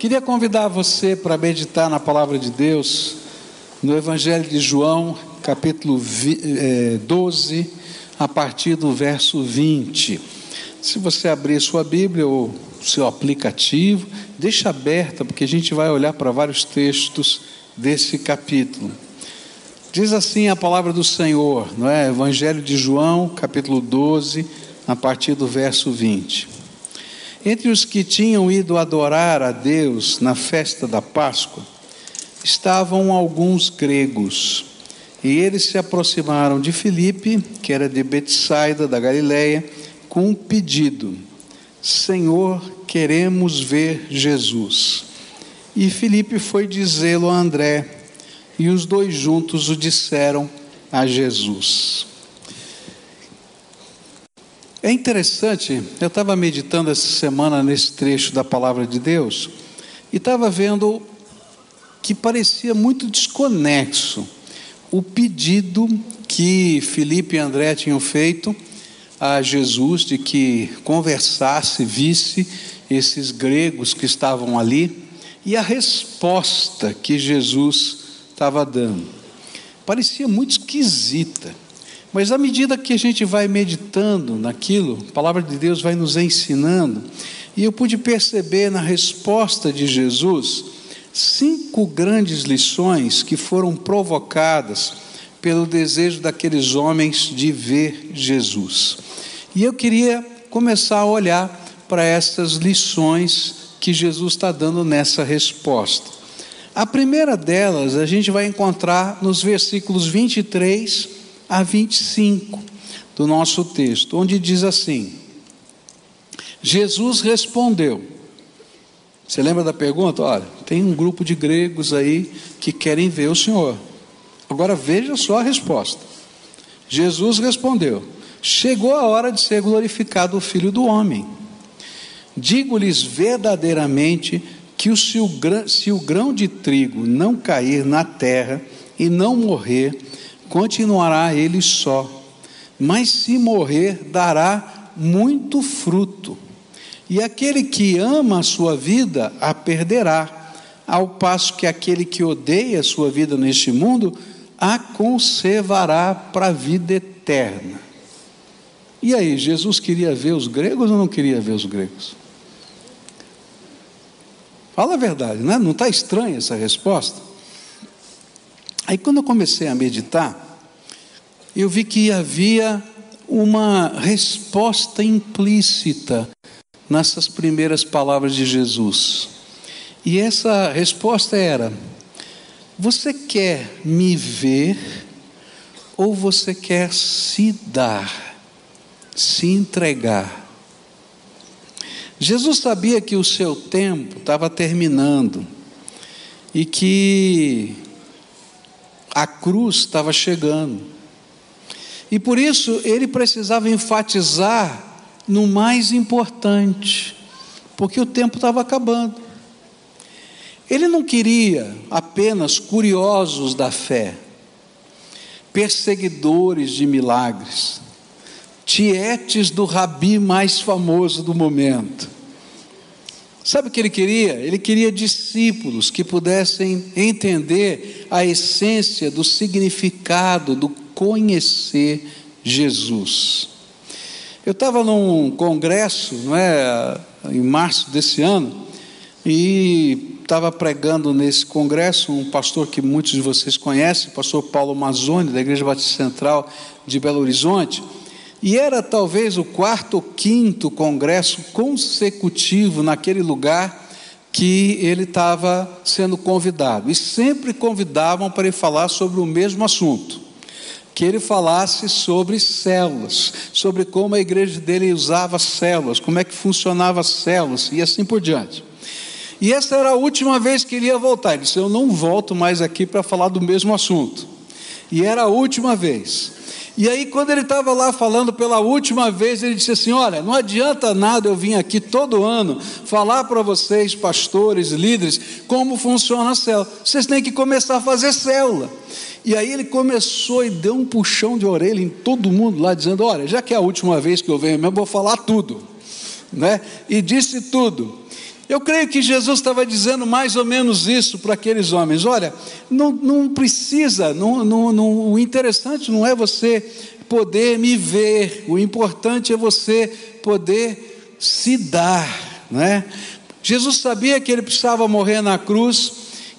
Queria convidar você para meditar na palavra de Deus, no Evangelho de João, capítulo 12, eh, a partir do verso 20. Se você abrir sua Bíblia ou seu aplicativo, deixa aberta, porque a gente vai olhar para vários textos desse capítulo. Diz assim a palavra do Senhor, não é? Evangelho de João, capítulo 12, a partir do verso 20. Entre os que tinham ido adorar a Deus na festa da Páscoa, estavam alguns gregos. E eles se aproximaram de Filipe, que era de Betsaida da Galileia, com um pedido: Senhor, queremos ver Jesus. E Filipe foi dizê-lo a André e os dois juntos o disseram a Jesus. É interessante, eu estava meditando essa semana nesse trecho da palavra de Deus e estava vendo que parecia muito desconexo o pedido que Felipe e André tinham feito a Jesus de que conversasse, visse esses gregos que estavam ali e a resposta que Jesus estava dando. Parecia muito esquisita, mas à medida que a gente vai meditando naquilo, a palavra de Deus vai nos ensinando, e eu pude perceber na resposta de Jesus cinco grandes lições que foram provocadas pelo desejo daqueles homens de ver Jesus. E eu queria começar a olhar para essas lições que Jesus está dando nessa resposta. A primeira delas a gente vai encontrar nos versículos 23 a 25 do nosso texto, onde diz assim: Jesus respondeu. Você lembra da pergunta? Olha, tem um grupo de gregos aí que querem ver o Senhor. Agora veja só a resposta. Jesus respondeu: Chegou a hora de ser glorificado o Filho do Homem. Digo-lhes verdadeiramente que o, se, o grão, se o grão de trigo não cair na terra e não morrer, continuará ele só, mas se morrer, dará muito fruto. E aquele que ama a sua vida a perderá, ao passo que aquele que odeia a sua vida neste mundo a conservará para a vida eterna. E aí, Jesus queria ver os gregos ou não queria ver os gregos? Fala a verdade, né? não está estranha essa resposta? Aí quando eu comecei a meditar, eu vi que havia uma resposta implícita nessas primeiras palavras de Jesus. E essa resposta era: Você quer me ver ou você quer se dar, se entregar? Jesus sabia que o seu tempo estava terminando e que a cruz estava chegando. E por isso ele precisava enfatizar no mais importante, porque o tempo estava acabando. Ele não queria apenas curiosos da fé, perseguidores de milagres tietes do rabi mais famoso do momento. Sabe o que ele queria? Ele queria discípulos que pudessem entender a essência do significado do conhecer Jesus. Eu estava num congresso, não é, em março desse ano, e estava pregando nesse congresso um pastor que muitos de vocês conhecem, o pastor Paulo Mazzoni, da Igreja Batista Central de Belo Horizonte. E era talvez o quarto ou quinto congresso consecutivo naquele lugar que ele estava sendo convidado. E sempre convidavam para ele falar sobre o mesmo assunto. Que ele falasse sobre células, sobre como a igreja dele usava células, como é que funcionava as células e assim por diante. E essa era a última vez que ele ia voltar. Ele disse: Eu não volto mais aqui para falar do mesmo assunto. E era a última vez. E aí, quando ele estava lá falando pela última vez, ele disse assim: Olha, não adianta nada eu vir aqui todo ano falar para vocês, pastores, líderes, como funciona a célula. Vocês têm que começar a fazer célula. E aí ele começou e deu um puxão de orelha em todo mundo lá, dizendo: Olha, já que é a última vez que eu venho mesmo, vou falar tudo. Né? E disse tudo. Eu creio que Jesus estava dizendo mais ou menos isso para aqueles homens: olha, não, não precisa, não, não, não, o interessante não é você poder me ver, o importante é você poder se dar, né? Jesus sabia que ele precisava morrer na cruz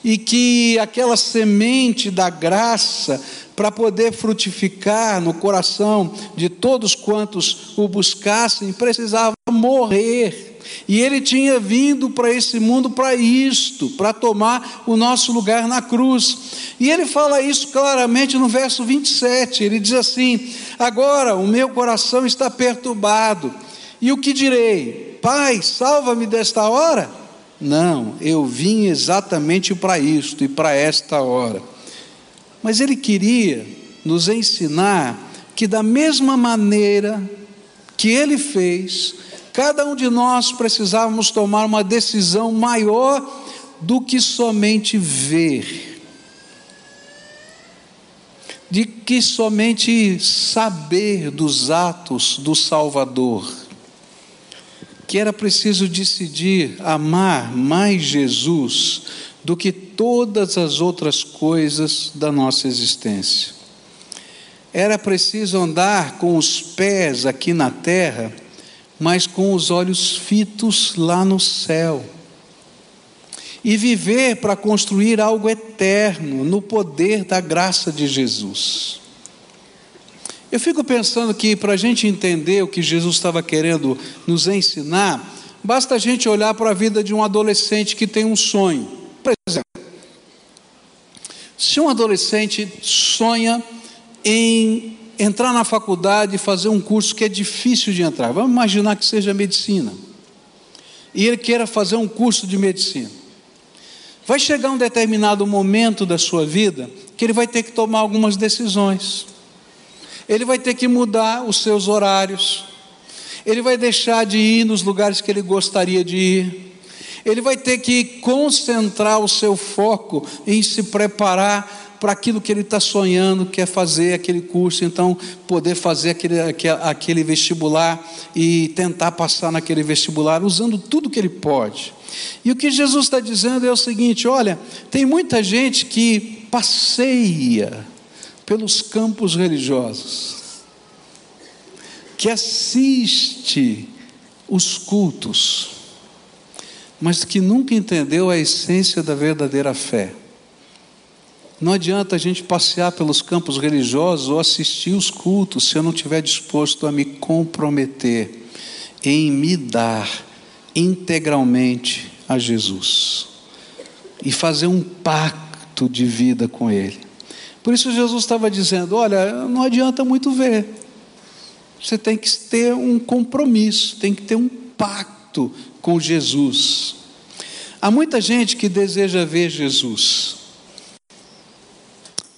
e que aquela semente da graça para poder frutificar no coração de todos quantos o buscassem, precisava morrer. E ele tinha vindo para esse mundo para isto, para tomar o nosso lugar na cruz. E ele fala isso claramente no verso 27. Ele diz assim: Agora o meu coração está perturbado. E o que direi? Pai, salva-me desta hora? Não, eu vim exatamente para isto e para esta hora. Mas ele queria nos ensinar que, da mesma maneira que ele fez, cada um de nós precisávamos tomar uma decisão maior do que somente ver, de que somente saber dos atos do Salvador, que era preciso decidir amar mais Jesus do que todas as outras coisas da nossa existência. Era preciso andar com os pés aqui na terra, mas com os olhos fitos lá no céu. E viver para construir algo eterno no poder da graça de Jesus. Eu fico pensando que para a gente entender o que Jesus estava querendo nos ensinar, basta a gente olhar para a vida de um adolescente que tem um sonho. Por exemplo, se um adolescente sonha em entrar na faculdade e fazer um curso que é difícil de entrar, vamos imaginar que seja medicina, e ele queira fazer um curso de medicina. Vai chegar um determinado momento da sua vida que ele vai ter que tomar algumas decisões. Ele vai ter que mudar os seus horários. Ele vai deixar de ir nos lugares que ele gostaria de ir ele vai ter que concentrar o seu foco em se preparar para aquilo que ele está sonhando, quer fazer aquele curso, então poder fazer aquele, aquele vestibular e tentar passar naquele vestibular, usando tudo que ele pode. E o que Jesus está dizendo é o seguinte: olha, tem muita gente que passeia pelos campos religiosos, que assiste os cultos, mas que nunca entendeu a essência da verdadeira fé. Não adianta a gente passear pelos campos religiosos ou assistir os cultos se eu não estiver disposto a me comprometer em me dar integralmente a Jesus e fazer um pacto de vida com Ele. Por isso Jesus estava dizendo: olha, não adianta muito ver, você tem que ter um compromisso, tem que ter um pacto com Jesus. Há muita gente que deseja ver Jesus,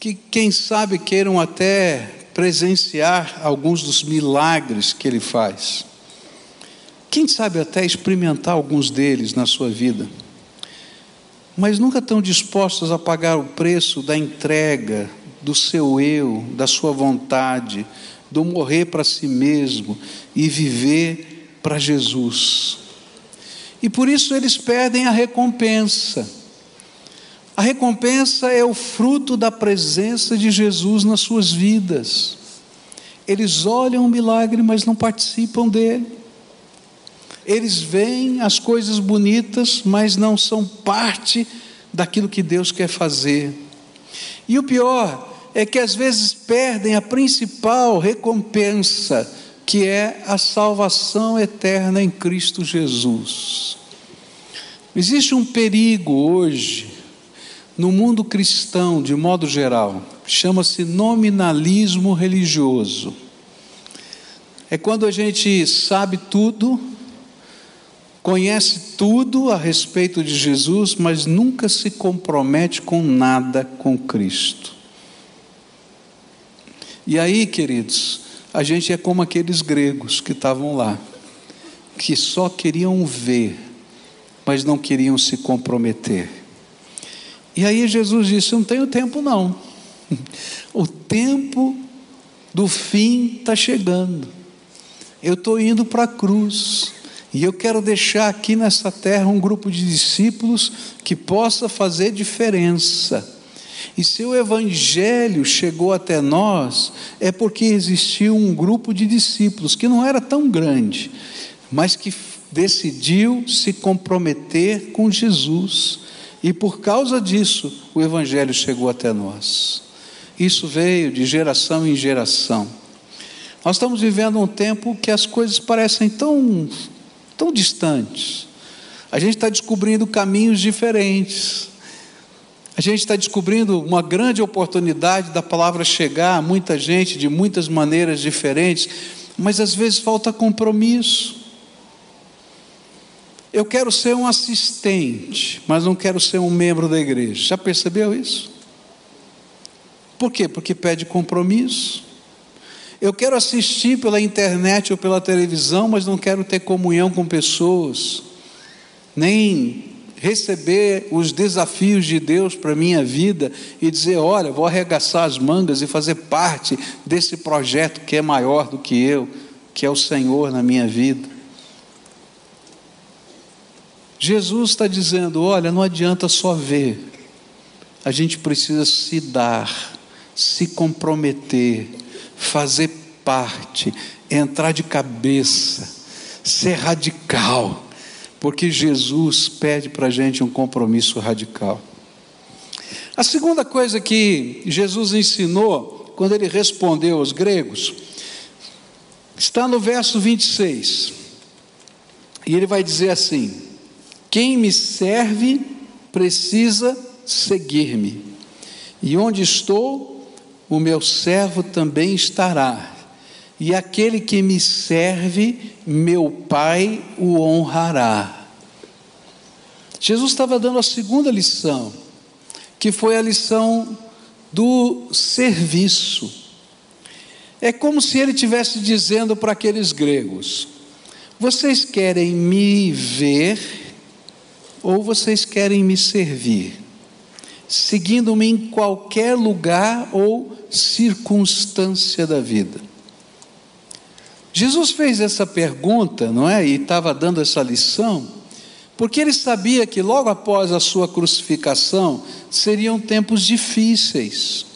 que quem sabe queiram até presenciar alguns dos milagres que ele faz. Quem sabe até experimentar alguns deles na sua vida, mas nunca estão dispostos a pagar o preço da entrega, do seu eu, da sua vontade, do morrer para si mesmo e viver para Jesus e por isso eles perdem a recompensa. A recompensa é o fruto da presença de Jesus nas suas vidas. Eles olham o milagre, mas não participam dele. Eles veem as coisas bonitas, mas não são parte daquilo que Deus quer fazer. E o pior é que às vezes perdem a principal recompensa que é a salvação eterna em Cristo Jesus. Existe um perigo hoje no mundo cristão, de modo geral, chama-se nominalismo religioso. É quando a gente sabe tudo, conhece tudo a respeito de Jesus, mas nunca se compromete com nada com Cristo. E aí, queridos, a gente é como aqueles gregos que estavam lá, que só queriam ver, mas não queriam se comprometer. E aí Jesus disse: Não tenho tempo, não. O tempo do fim está chegando. Eu estou indo para a cruz. E eu quero deixar aqui nessa terra um grupo de discípulos que possa fazer diferença. E se o Evangelho chegou até nós, é porque existiu um grupo de discípulos que não era tão grande, mas que decidiu se comprometer com Jesus. E por causa disso, o Evangelho chegou até nós. Isso veio de geração em geração. Nós estamos vivendo um tempo que as coisas parecem tão tão distantes. A gente está descobrindo caminhos diferentes. A gente está descobrindo uma grande oportunidade da palavra chegar a muita gente de muitas maneiras diferentes, mas às vezes falta compromisso. Eu quero ser um assistente, mas não quero ser um membro da igreja. Já percebeu isso? Por quê? Porque pede compromisso. Eu quero assistir pela internet ou pela televisão, mas não quero ter comunhão com pessoas, nem receber os desafios de Deus para a minha vida e dizer: olha, vou arregaçar as mangas e fazer parte desse projeto que é maior do que eu, que é o Senhor na minha vida. Jesus está dizendo: olha, não adianta só ver, a gente precisa se dar, se comprometer fazer parte, entrar de cabeça, ser radical, porque Jesus pede para a gente um compromisso radical. A segunda coisa que Jesus ensinou, quando ele respondeu aos gregos, está no verso 26. E ele vai dizer assim: Quem me serve precisa seguir-me, e onde estou, o meu servo também estará, e aquele que me serve, meu Pai o honrará. Jesus estava dando a segunda lição, que foi a lição do serviço. É como se ele estivesse dizendo para aqueles gregos: vocês querem me ver ou vocês querem me servir? Seguindo-me em qualquer lugar ou circunstância da vida. Jesus fez essa pergunta, não é? E estava dando essa lição, porque ele sabia que logo após a sua crucificação seriam tempos difíceis.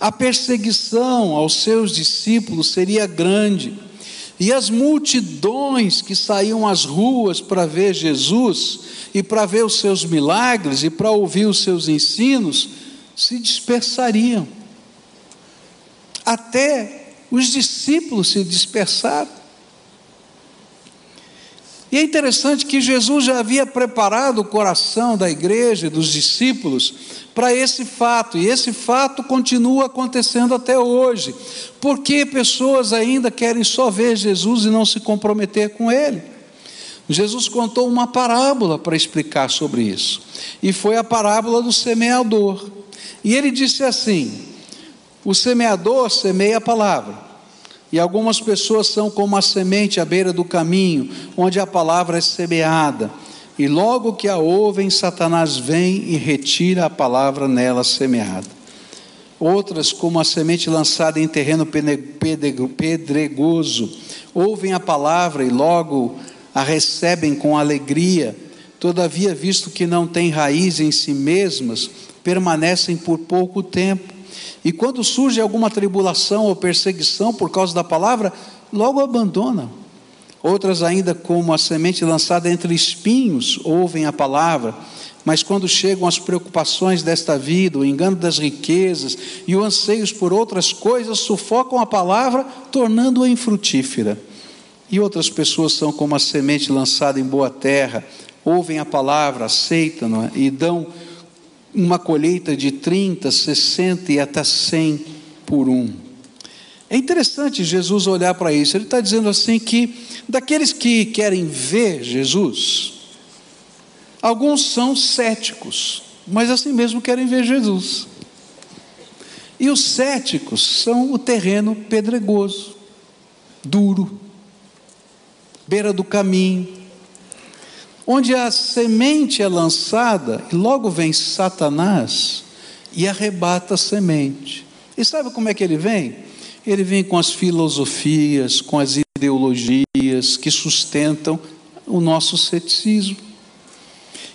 A perseguição aos seus discípulos seria grande, e as multidões que saíam às ruas para ver Jesus e para ver os seus milagres e para ouvir os seus ensinos se dispersariam até os discípulos se dispersaram. E é interessante que Jesus já havia preparado o coração da igreja, dos discípulos, para esse fato, e esse fato continua acontecendo até hoje, porque pessoas ainda querem só ver Jesus e não se comprometer com Ele. Jesus contou uma parábola para explicar sobre isso, e foi a parábola do semeador. E ele disse assim: o semeador semeia a palavra. E algumas pessoas são como a semente à beira do caminho, onde a palavra é semeada. E logo que a ouvem, Satanás vem e retira a palavra nela semeada. Outras, como a semente lançada em terreno pedregoso, ouvem a palavra e logo a recebem com alegria. Todavia, visto que não têm raiz em si mesmas, permanecem por pouco tempo. E quando surge alguma tribulação ou perseguição por causa da palavra, logo abandonam. Outras, ainda como a semente lançada entre espinhos, ouvem a palavra, mas quando chegam as preocupações desta vida, o engano das riquezas e o anseios por outras coisas, sufocam a palavra, tornando-a infrutífera. E outras pessoas são como a semente lançada em boa terra, ouvem a palavra, aceitam e dão uma colheita de 30, 60 e até 100 por um. É interessante Jesus olhar para isso. Ele está dizendo assim que daqueles que querem ver Jesus, alguns são céticos, mas assim mesmo querem ver Jesus. E os céticos são o terreno pedregoso, duro, beira do caminho, onde a semente é lançada, e logo vem Satanás e arrebata a semente. E sabe como é que ele vem? Ele vem com as filosofias, com as ideologias que sustentam o nosso ceticismo.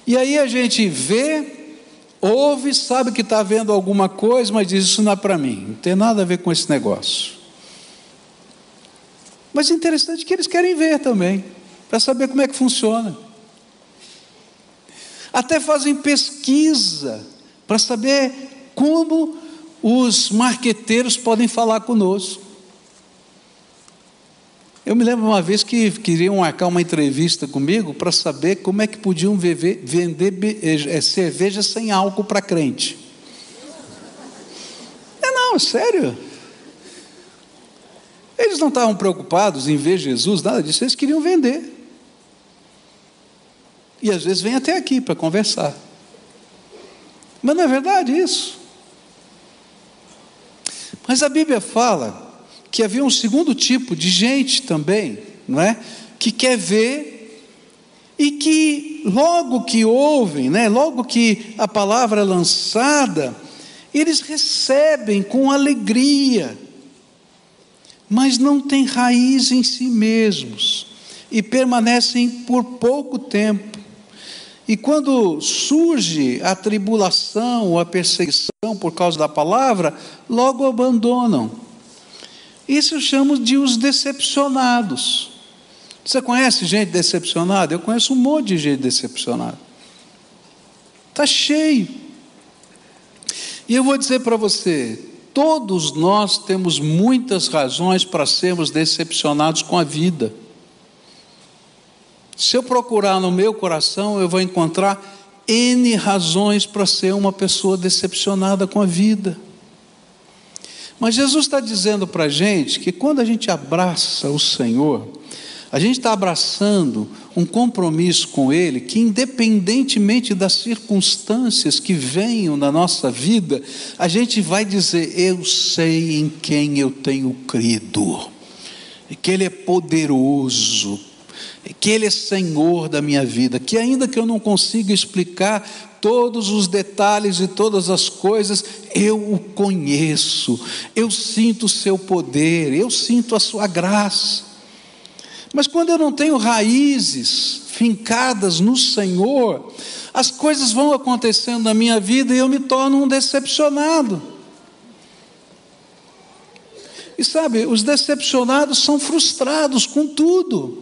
E aí a gente vê, ouve, sabe que está vendo alguma coisa, mas diz: Isso não é para mim, não tem nada a ver com esse negócio. Mas é interessante que eles querem ver também, para saber como é que funciona. Até fazem pesquisa para saber como os marqueteiros podem falar conosco. Eu me lembro uma vez que queriam marcar uma entrevista comigo para saber como é que podiam vender eh, eh, cerveja sem álcool para crente. É não, é sério. Eles não estavam preocupados em ver Jesus, nada disso, eles queriam vender. E às vezes vem até aqui para conversar. Mas não é verdade isso. Mas a Bíblia fala que havia um segundo tipo de gente também, não é? Que quer ver e que logo que ouvem, né? Logo que a palavra é lançada, eles recebem com alegria, mas não têm raiz em si mesmos e permanecem por pouco tempo. E quando surge a tribulação ou a perseguição por causa da palavra, logo abandonam. Isso eu chamo de os decepcionados. Você conhece gente decepcionada? Eu conheço um monte de gente decepcionada. Está cheio. E eu vou dizer para você: todos nós temos muitas razões para sermos decepcionados com a vida. Se eu procurar no meu coração, eu vou encontrar N razões para ser uma pessoa decepcionada com a vida. Mas Jesus está dizendo para a gente que quando a gente abraça o Senhor, a gente está abraçando um compromisso com Ele que, independentemente das circunstâncias que venham na nossa vida, a gente vai dizer: Eu sei em quem eu tenho crido, e que Ele é poderoso, que Ele é Senhor da minha vida, que ainda que eu não consiga explicar todos os detalhes e todas as coisas, eu o conheço, eu sinto o seu poder, eu sinto a sua graça. Mas quando eu não tenho raízes fincadas no Senhor, as coisas vão acontecendo na minha vida e eu me torno um decepcionado. E sabe, os decepcionados são frustrados com tudo,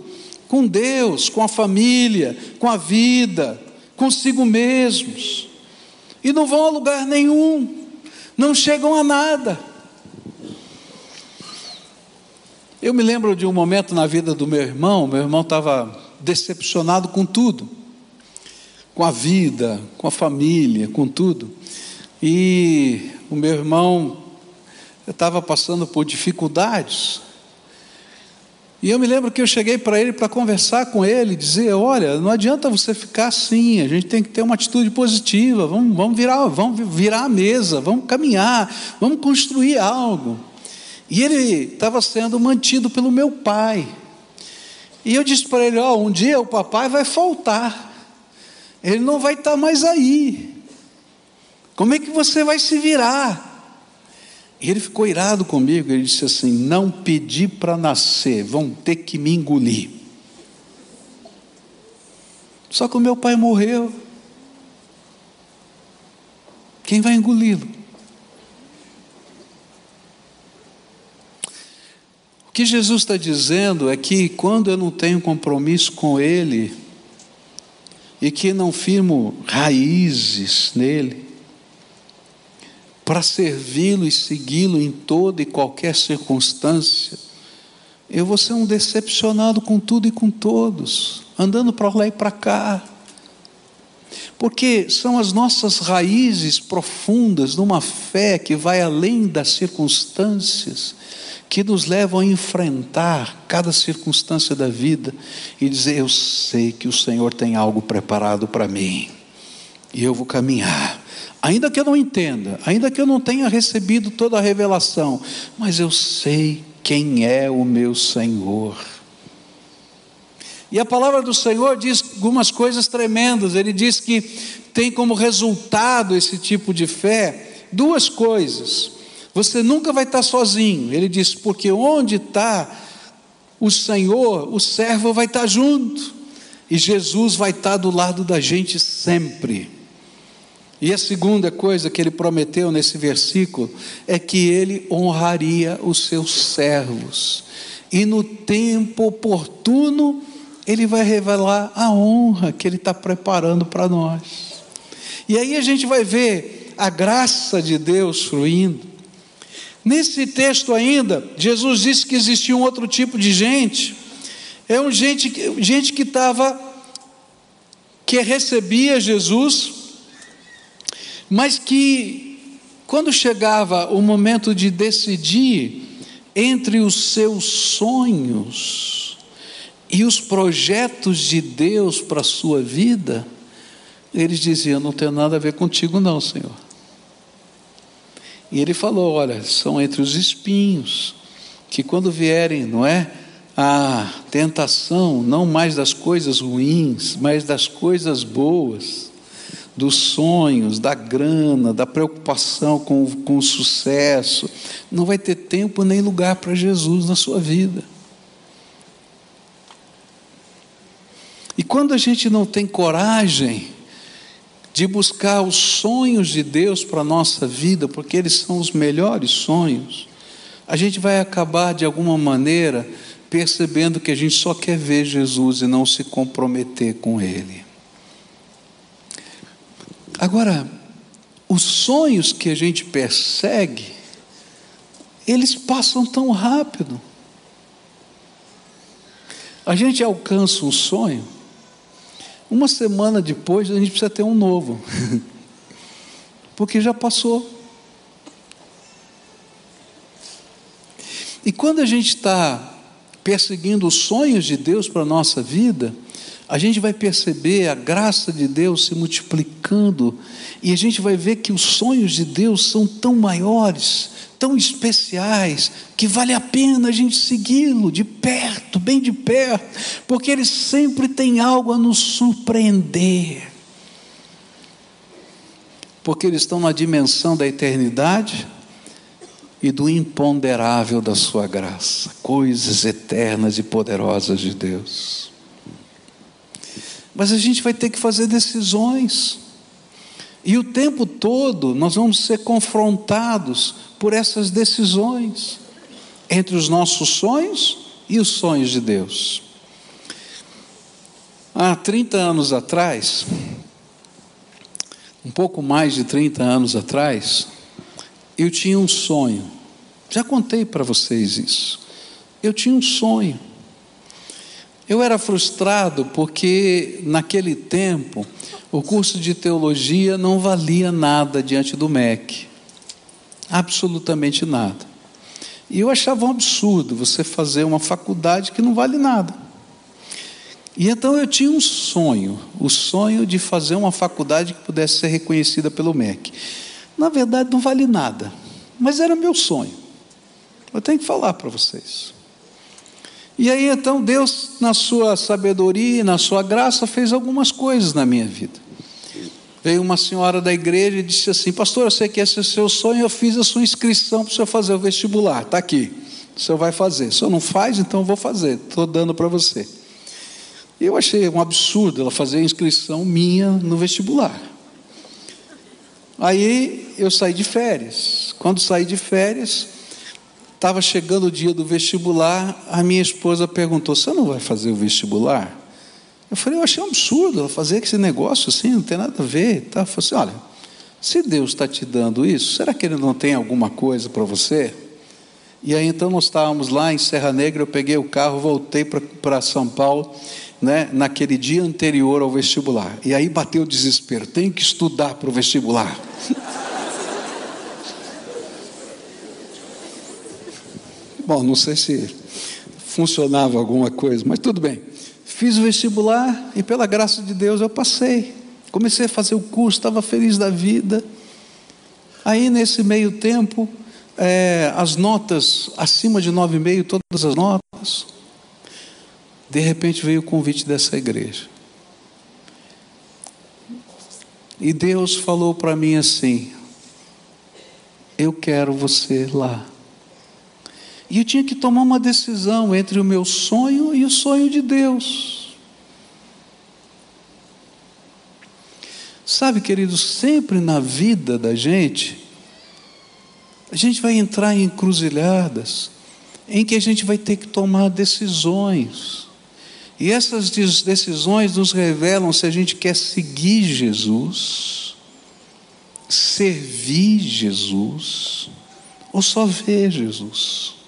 com Deus, com a família, com a vida, consigo mesmos, e não vão a lugar nenhum, não chegam a nada. Eu me lembro de um momento na vida do meu irmão, meu irmão estava decepcionado com tudo, com a vida, com a família, com tudo. E o meu irmão estava passando por dificuldades, e eu me lembro que eu cheguei para ele para conversar com ele, dizer: olha, não adianta você ficar assim, a gente tem que ter uma atitude positiva, vamos, vamos, virar, vamos virar a mesa, vamos caminhar, vamos construir algo. E ele estava sendo mantido pelo meu pai. E eu disse para ele: ó, oh, um dia o papai vai faltar, ele não vai estar tá mais aí. Como é que você vai se virar? E ele ficou irado comigo, ele disse assim: Não pedi para nascer, vão ter que me engolir. Só que o meu pai morreu. Quem vai engoli-lo? O que Jesus está dizendo é que quando eu não tenho compromisso com Ele, e que não firmo raízes nele, para servi-lo e segui-lo em toda e qualquer circunstância, eu vou ser um decepcionado com tudo e com todos, andando para lá e para cá. Porque são as nossas raízes profundas numa fé que vai além das circunstâncias, que nos levam a enfrentar cada circunstância da vida e dizer: Eu sei que o Senhor tem algo preparado para mim, e eu vou caminhar Ainda que eu não entenda, ainda que eu não tenha recebido toda a revelação, mas eu sei quem é o meu Senhor. E a palavra do Senhor diz algumas coisas tremendas. Ele diz que tem como resultado esse tipo de fé duas coisas. Você nunca vai estar sozinho. Ele diz, porque onde está o Senhor, o servo vai estar junto. E Jesus vai estar do lado da gente sempre. E a segunda coisa que ele prometeu nesse versículo é que ele honraria os seus servos. E no tempo oportuno, ele vai revelar a honra que ele está preparando para nós. E aí a gente vai ver a graça de Deus fluindo. Nesse texto ainda, Jesus disse que existia um outro tipo de gente. É um gente, gente que estava, que recebia Jesus, mas que, quando chegava o momento de decidir entre os seus sonhos e os projetos de Deus para a sua vida, eles diziam: Não tem nada a ver contigo, não, Senhor. E ele falou: Olha, são entre os espinhos, que quando vierem, não é? A tentação, não mais das coisas ruins, mas das coisas boas, dos sonhos, da grana, da preocupação com, com o sucesso, não vai ter tempo nem lugar para Jesus na sua vida. E quando a gente não tem coragem, de buscar os sonhos de Deus para a nossa vida, porque eles são os melhores sonhos, a gente vai acabar de alguma maneira percebendo que a gente só quer ver Jesus e não se comprometer com Ele. Agora, os sonhos que a gente persegue, eles passam tão rápido. A gente alcança um sonho, uma semana depois, a gente precisa ter um novo, porque já passou. E quando a gente está perseguindo os sonhos de Deus para a nossa vida, a gente vai perceber a graça de Deus se multiplicando, e a gente vai ver que os sonhos de Deus são tão maiores, tão especiais, que vale a pena a gente segui-lo de perto, bem de perto, porque ele sempre tem algo a nos surpreender. Porque eles estão na dimensão da eternidade e do imponderável da sua graça, coisas eternas e poderosas de Deus. Mas a gente vai ter que fazer decisões. E o tempo todo nós vamos ser confrontados por essas decisões entre os nossos sonhos e os sonhos de Deus. Há 30 anos atrás, um pouco mais de 30 anos atrás, eu tinha um sonho. Já contei para vocês isso. Eu tinha um sonho. Eu era frustrado porque, naquele tempo, o curso de teologia não valia nada diante do MEC. Absolutamente nada. E eu achava um absurdo você fazer uma faculdade que não vale nada. E então eu tinha um sonho, o sonho de fazer uma faculdade que pudesse ser reconhecida pelo MEC. Na verdade, não vale nada, mas era meu sonho. Eu tenho que falar para vocês. E aí então Deus, na sua sabedoria na sua graça, fez algumas coisas na minha vida. Veio uma senhora da igreja e disse assim: Pastor, eu sei que esse é o seu sonho, eu fiz a sua inscrição para o senhor fazer o vestibular, está aqui. O senhor vai fazer. O senhor não faz, então eu vou fazer, estou dando para você. Eu achei um absurdo ela fazer a inscrição minha no vestibular. Aí eu saí de férias. Quando saí de férias, Estava chegando o dia do vestibular, a minha esposa perguntou: Você não vai fazer o vestibular? Eu falei: Eu achei um absurdo ela fazer esse negócio assim, não tem nada a ver. Tá? Eu falei assim: Olha, se Deus está te dando isso, será que Ele não tem alguma coisa para você? E aí então nós estávamos lá em Serra Negra, eu peguei o carro, voltei para São Paulo, né, naquele dia anterior ao vestibular. E aí bateu o desespero: tenho que estudar para o vestibular. Bom, não sei se funcionava alguma coisa, mas tudo bem. Fiz o vestibular e, pela graça de Deus, eu passei. Comecei a fazer o curso, estava feliz da vida. Aí, nesse meio tempo, é, as notas acima de 9,5, todas as notas. De repente veio o convite dessa igreja. E Deus falou para mim assim: Eu quero você lá. E eu tinha que tomar uma decisão entre o meu sonho e o sonho de Deus. Sabe, queridos, sempre na vida da gente, a gente vai entrar em encruzilhadas em que a gente vai ter que tomar decisões. E essas decisões nos revelam se a gente quer seguir Jesus, servir Jesus, ou só ver Jesus.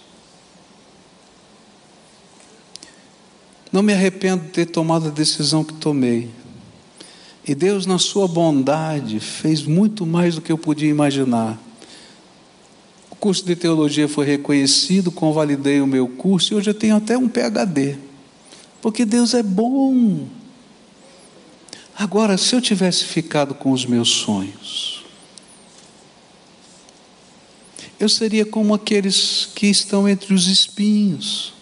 Não me arrependo de ter tomado a decisão que tomei. E Deus, na Sua bondade, fez muito mais do que eu podia imaginar. O curso de teologia foi reconhecido, convalidei o meu curso e hoje eu tenho até um PhD. Porque Deus é bom. Agora, se eu tivesse ficado com os meus sonhos, eu seria como aqueles que estão entre os espinhos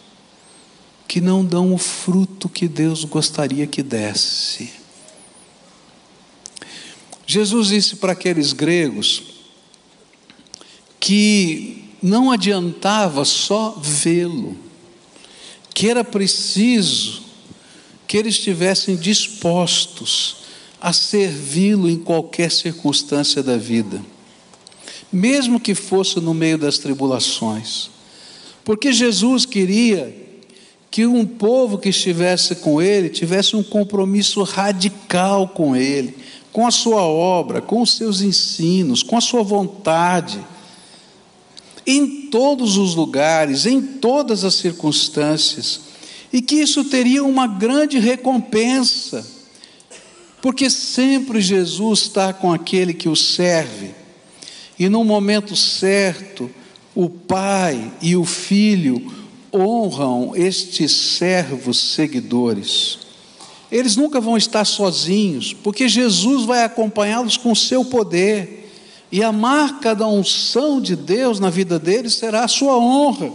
que não dão o fruto que Deus gostaria que desse. Jesus disse para aqueles gregos que não adiantava só vê-lo, que era preciso que eles estivessem dispostos a servi-lo em qualquer circunstância da vida, mesmo que fosse no meio das tribulações, porque Jesus queria que um povo que estivesse com ele tivesse um compromisso radical com ele, com a sua obra, com os seus ensinos, com a sua vontade, em todos os lugares, em todas as circunstâncias, e que isso teria uma grande recompensa, porque sempre Jesus está com aquele que o serve, e no momento certo, o Pai e o Filho honram estes servos seguidores. Eles nunca vão estar sozinhos, porque Jesus vai acompanhá-los com o seu poder, e a marca da unção de Deus na vida deles será a sua honra.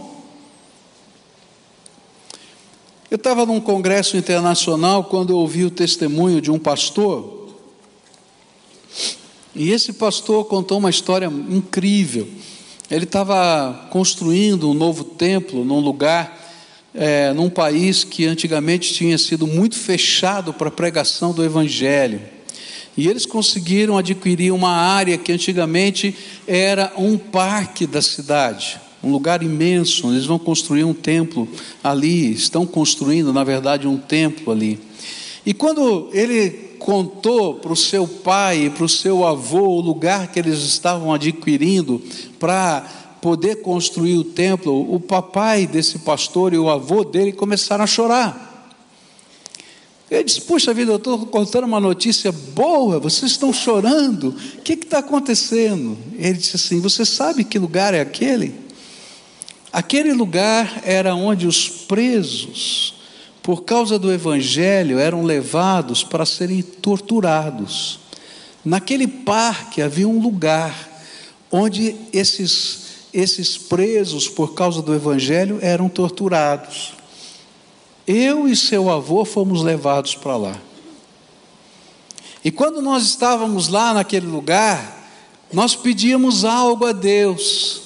Eu estava num congresso internacional quando eu ouvi o testemunho de um pastor, e esse pastor contou uma história incrível. Ele estava construindo um novo templo num lugar, é, num país que antigamente tinha sido muito fechado para a pregação do Evangelho. E eles conseguiram adquirir uma área que antigamente era um parque da cidade, um lugar imenso. Eles vão construir um templo ali, estão construindo, na verdade, um templo ali. E quando ele contou para o seu pai e para o seu avô o lugar que eles estavam adquirindo para poder construir o templo, o papai desse pastor e o avô dele começaram a chorar. Ele disse: Puxa vida, eu estou contando uma notícia boa, vocês estão chorando, o que está acontecendo? Ele disse assim: Você sabe que lugar é aquele? Aquele lugar era onde os presos por causa do Evangelho, eram levados para serem torturados. Naquele parque havia um lugar onde esses, esses presos, por causa do Evangelho, eram torturados. Eu e seu avô fomos levados para lá. E quando nós estávamos lá naquele lugar, nós pedíamos algo a Deus.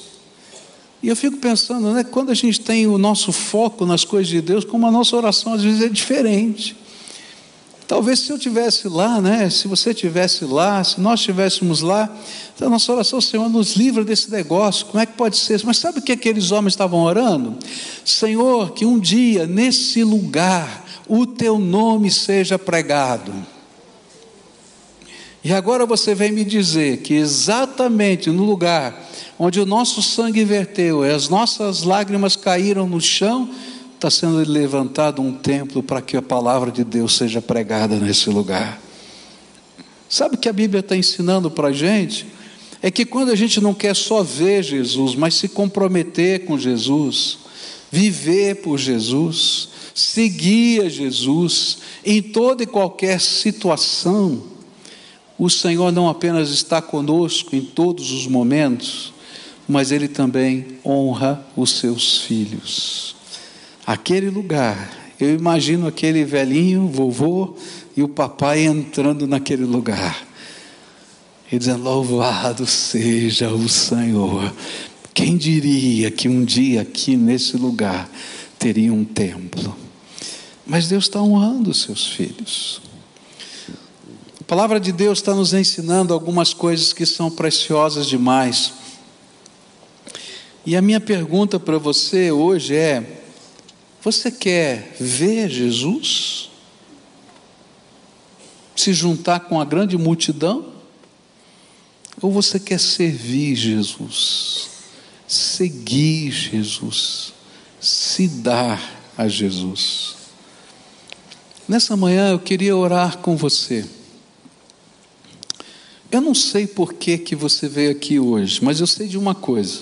E eu fico pensando, né, quando a gente tem o nosso foco nas coisas de Deus, como a nossa oração às vezes é diferente. Talvez se eu tivesse lá, né, se você tivesse lá, se nós estivéssemos lá, então a nossa oração, Senhor, nos livra desse negócio. Como é que pode ser? Mas sabe o que aqueles homens estavam orando? Senhor, que um dia nesse lugar o teu nome seja pregado. E agora você vem me dizer que exatamente no lugar onde o nosso sangue verteu e as nossas lágrimas caíram no chão, está sendo levantado um templo para que a palavra de Deus seja pregada nesse lugar. Sabe o que a Bíblia está ensinando para a gente? É que quando a gente não quer só ver Jesus, mas se comprometer com Jesus, viver por Jesus, seguir a Jesus em toda e qualquer situação, o Senhor não apenas está conosco em todos os momentos, mas ele também honra os seus filhos. Aquele lugar, eu imagino aquele velhinho, vovô e o papai entrando naquele lugar e dizendo: Louvado seja o Senhor. Quem diria que um dia aqui nesse lugar teria um templo? Mas Deus está honrando os seus filhos. Palavra de Deus está nos ensinando algumas coisas que são preciosas demais. E a minha pergunta para você hoje é: você quer ver Jesus? Se juntar com a grande multidão? Ou você quer servir Jesus? Seguir Jesus? Se dar a Jesus? Nessa manhã eu queria orar com você. Eu não sei por que, que você veio aqui hoje, mas eu sei de uma coisa.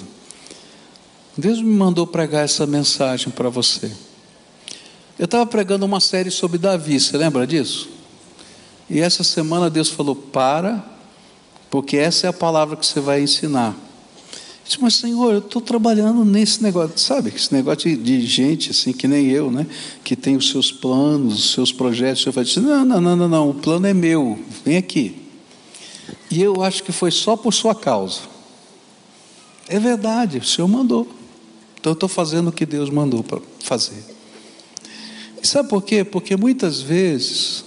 Deus me mandou pregar essa mensagem para você. Eu estava pregando uma série sobre Davi, você lembra disso? E essa semana Deus falou: para, porque essa é a palavra que você vai ensinar. Eu disse, mas Senhor, eu estou trabalhando nesse negócio, sabe? Esse negócio de, gente assim que nem eu, né? Que tem os seus planos, os seus projetos. Eu falei, não, não, não, não, não, o plano é meu, vem aqui. E eu acho que foi só por sua causa. É verdade, o Senhor mandou. Então eu estou fazendo o que Deus mandou para fazer. E sabe por quê? Porque muitas vezes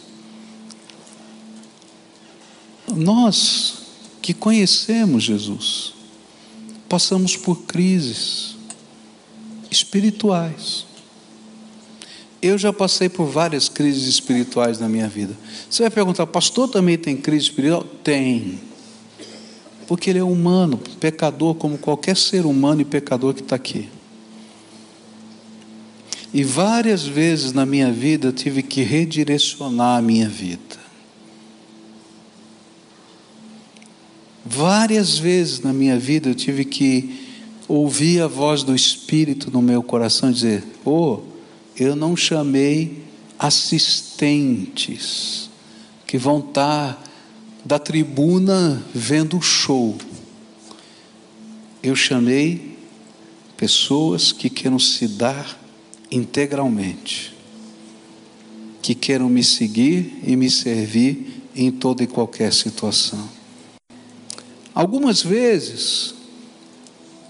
nós que conhecemos Jesus, passamos por crises espirituais. Eu já passei por várias crises espirituais na minha vida. Você vai perguntar, pastor também tem crise espiritual? Tem. Porque ele é humano, pecador, como qualquer ser humano e pecador que está aqui. E várias vezes na minha vida eu tive que redirecionar a minha vida. Várias vezes na minha vida eu tive que ouvir a voz do Espírito no meu coração dizer: Oh, eu não chamei assistentes que vão estar da tribuna vendo o show. Eu chamei pessoas que queiram se dar integralmente, que queiram me seguir e me servir em toda e qualquer situação. Algumas vezes,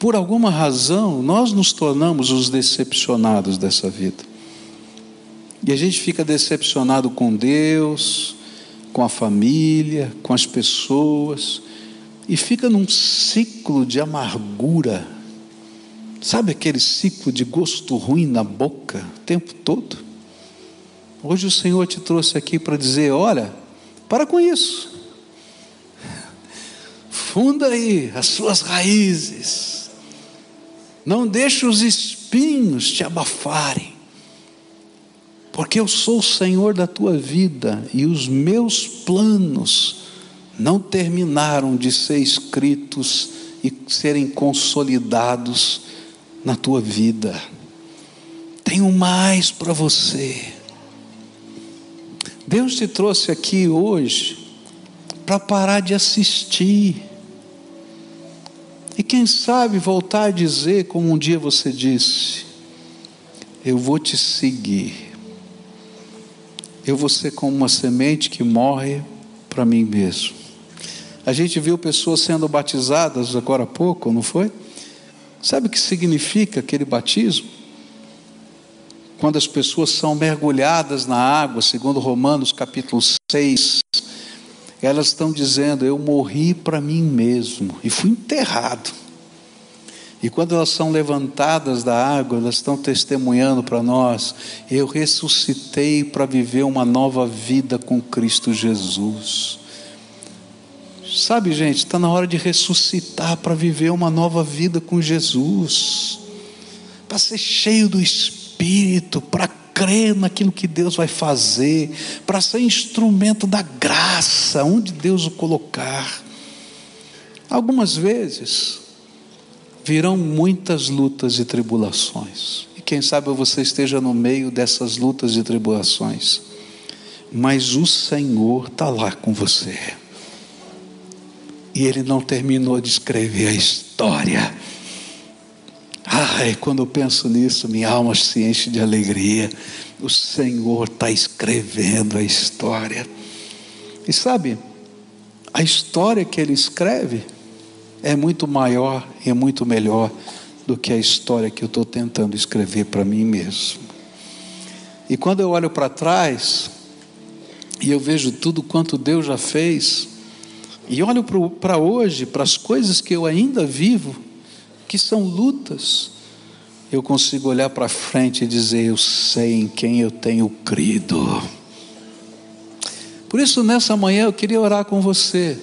por alguma razão, nós nos tornamos os decepcionados dessa vida. E a gente fica decepcionado com Deus, com a família, com as pessoas, e fica num ciclo de amargura. Sabe aquele ciclo de gosto ruim na boca o tempo todo? Hoje o Senhor te trouxe aqui para dizer: olha, para com isso. Funda aí as suas raízes. Não deixe os espinhos te abafarem porque eu sou o Senhor da tua vida e os meus planos não terminaram de ser escritos e serem consolidados na tua vida. Tenho mais para você. Deus te trouxe aqui hoje para parar de assistir. E quem sabe voltar a dizer, como um dia você disse: Eu vou te seguir eu vou ser como uma semente que morre para mim mesmo. A gente viu pessoas sendo batizadas agora há pouco, não foi? Sabe o que significa aquele batismo? Quando as pessoas são mergulhadas na água, segundo Romanos capítulo 6, elas estão dizendo: Eu morri para mim mesmo e fui enterrado. E quando elas são levantadas da água, elas estão testemunhando para nós: eu ressuscitei para viver uma nova vida com Cristo Jesus. Sabe, gente, está na hora de ressuscitar para viver uma nova vida com Jesus, para ser cheio do Espírito, para crer naquilo que Deus vai fazer, para ser instrumento da graça, onde Deus o colocar. Algumas vezes, virão muitas lutas e tribulações. E quem sabe você esteja no meio dessas lutas e tribulações. Mas o Senhor está lá com você. E Ele não terminou de escrever a história. Ai, quando eu penso nisso, minha alma se enche de alegria. O Senhor está escrevendo a história. E sabe, a história que Ele escreve é muito maior e muito melhor do que a história que eu estou tentando escrever para mim mesmo. E quando eu olho para trás, e eu vejo tudo quanto Deus já fez, e olho para hoje, para as coisas que eu ainda vivo, que são lutas, eu consigo olhar para frente e dizer: Eu sei em quem eu tenho crido. Por isso, nessa manhã, eu queria orar com você.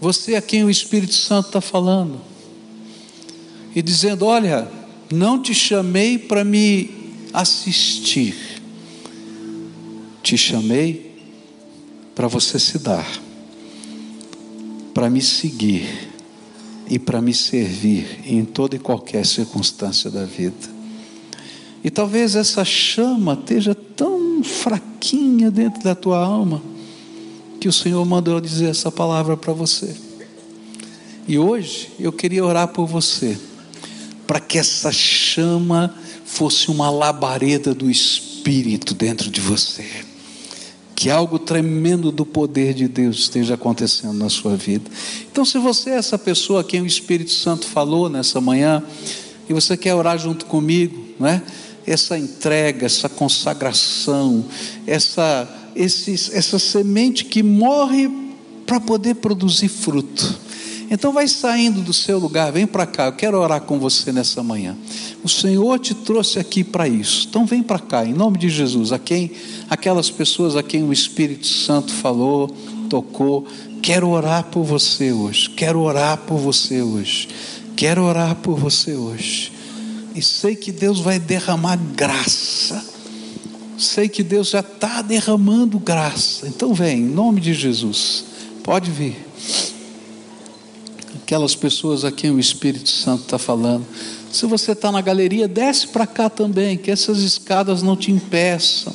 Você a quem o Espírito Santo está falando. E dizendo: Olha, não te chamei para me assistir, te chamei para você se dar, para me seguir e para me servir em toda e qualquer circunstância da vida. E talvez essa chama esteja tão fraquinha dentro da tua alma que o Senhor mandou dizer essa palavra para você. E hoje eu queria orar por você, para que essa chama fosse uma labareda do Espírito dentro de você que algo tremendo do poder de Deus esteja acontecendo na sua vida. Então, se você é essa pessoa a quem o Espírito Santo falou nessa manhã, e você quer orar junto comigo, não é? Essa entrega, essa consagração, essa, esse, essa semente que morre para poder produzir fruto. Então vai saindo do seu lugar, vem para cá, eu quero orar com você nessa manhã. O Senhor te trouxe aqui para isso. Então vem para cá, em nome de Jesus, a quem aquelas pessoas a quem o Espírito Santo falou, tocou, quero orar por você hoje. Quero orar por você hoje. Quero orar por você hoje. E sei que Deus vai derramar graça. Sei que Deus já está derramando graça. Então vem, em nome de Jesus. Pode vir aquelas pessoas a quem o Espírito Santo está falando. Se você está na galeria, desce para cá também, que essas escadas não te impeçam,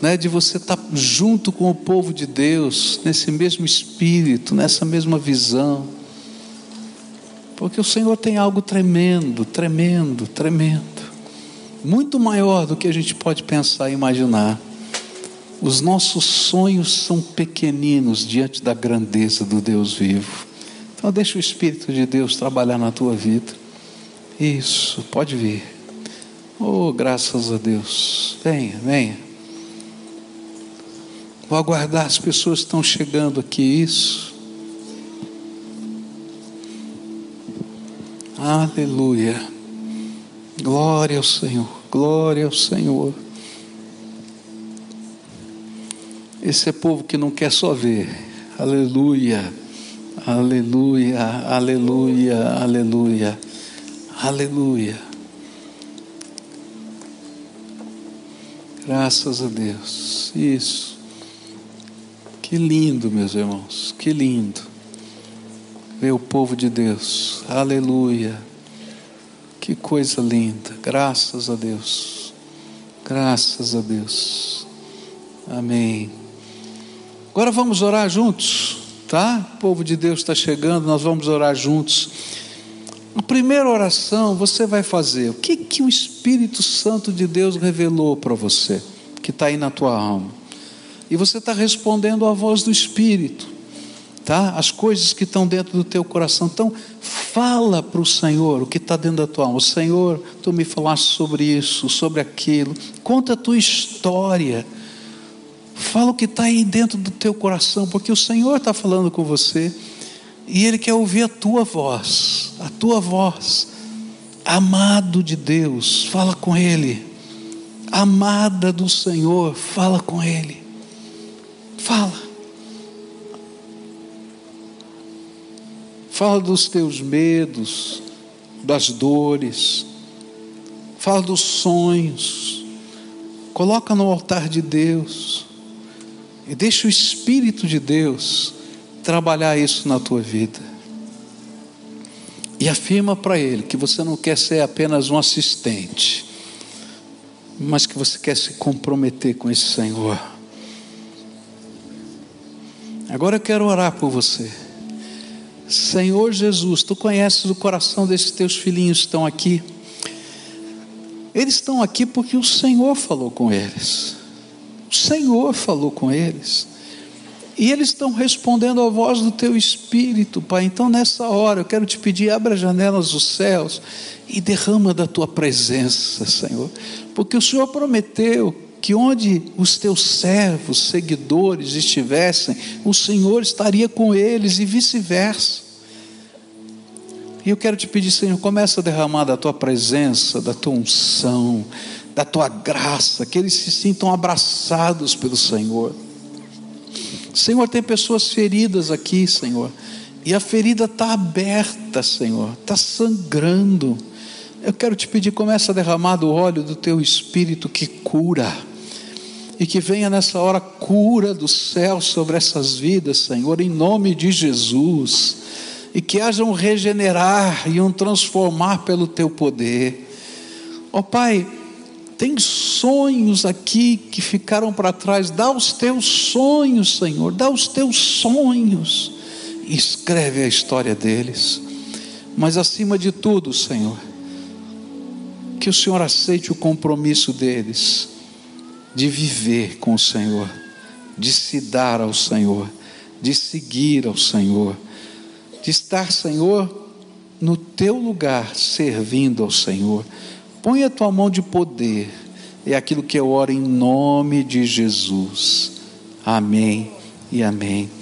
né, de você estar tá junto com o povo de Deus, nesse mesmo espírito, nessa mesma visão. Porque o Senhor tem algo tremendo, tremendo, tremendo, muito maior do que a gente pode pensar e imaginar. Os nossos sonhos são pequeninos diante da grandeza do Deus vivo. Então deixa o Espírito de Deus trabalhar na tua vida. Isso, pode vir. Oh, graças a Deus. Venha, venha. Vou aguardar as pessoas estão chegando aqui. Isso. Aleluia. Glória ao Senhor. Glória ao Senhor. Esse é povo que não quer só ver. Aleluia. Aleluia, aleluia, aleluia, aleluia. Graças a Deus. Isso. Que lindo, meus irmãos. Que lindo. Ver o povo de Deus. Aleluia. Que coisa linda. Graças a Deus. Graças a Deus. Amém. Agora vamos orar juntos tá? O povo de Deus está chegando, nós vamos orar juntos. A primeira oração você vai fazer. O que, que o Espírito Santo de Deus revelou para você, que está aí na tua alma? E você está respondendo à voz do Espírito, tá? As coisas que estão dentro do teu coração. Então, fala para o Senhor o que está dentro da tua alma. Senhor, tu me falaste sobre isso, sobre aquilo. Conta a tua história Fala o que está aí dentro do teu coração, porque o Senhor está falando com você e Ele quer ouvir a tua voz, a tua voz. Amado de Deus, fala com Ele. Amada do Senhor, fala com Ele. Fala. Fala dos teus medos, das dores. Fala dos sonhos. Coloca no altar de Deus. E deixa o Espírito de Deus trabalhar isso na tua vida. E afirma para Ele que você não quer ser apenas um assistente, mas que você quer se comprometer com esse Senhor. Agora eu quero orar por você. Senhor Jesus, tu conheces o coração desses teus filhinhos que estão aqui. Eles estão aqui porque o Senhor falou com eles. O Senhor falou com eles. E eles estão respondendo à voz do teu espírito, Pai. Então, nessa hora, eu quero te pedir: abra as janelas dos céus e derrama da tua presença, Senhor. Porque o Senhor prometeu que onde os teus servos, seguidores estivessem, o Senhor estaria com eles e vice-versa. E eu quero te pedir, Senhor, começa a derramar da tua presença, da tua unção, da tua graça, que eles se sintam abraçados pelo Senhor. Senhor, tem pessoas feridas aqui, Senhor, e a ferida está aberta, Senhor, está sangrando. Eu quero te pedir, começa a derramar do óleo do teu espírito que cura. E que venha nessa hora cura do céu sobre essas vidas, Senhor, em nome de Jesus. E que haja um regenerar e um transformar pelo teu poder. Ó oh, Pai, tem sonhos aqui que ficaram para trás. Dá os teus sonhos, Senhor. Dá os teus sonhos. E escreve a história deles. Mas acima de tudo, Senhor, que o Senhor aceite o compromisso deles de viver com o Senhor, de se dar ao Senhor, de seguir ao Senhor, de estar, Senhor, no teu lugar, servindo ao Senhor. Põe a tua mão de poder, é aquilo que eu oro em nome de Jesus. Amém e amém.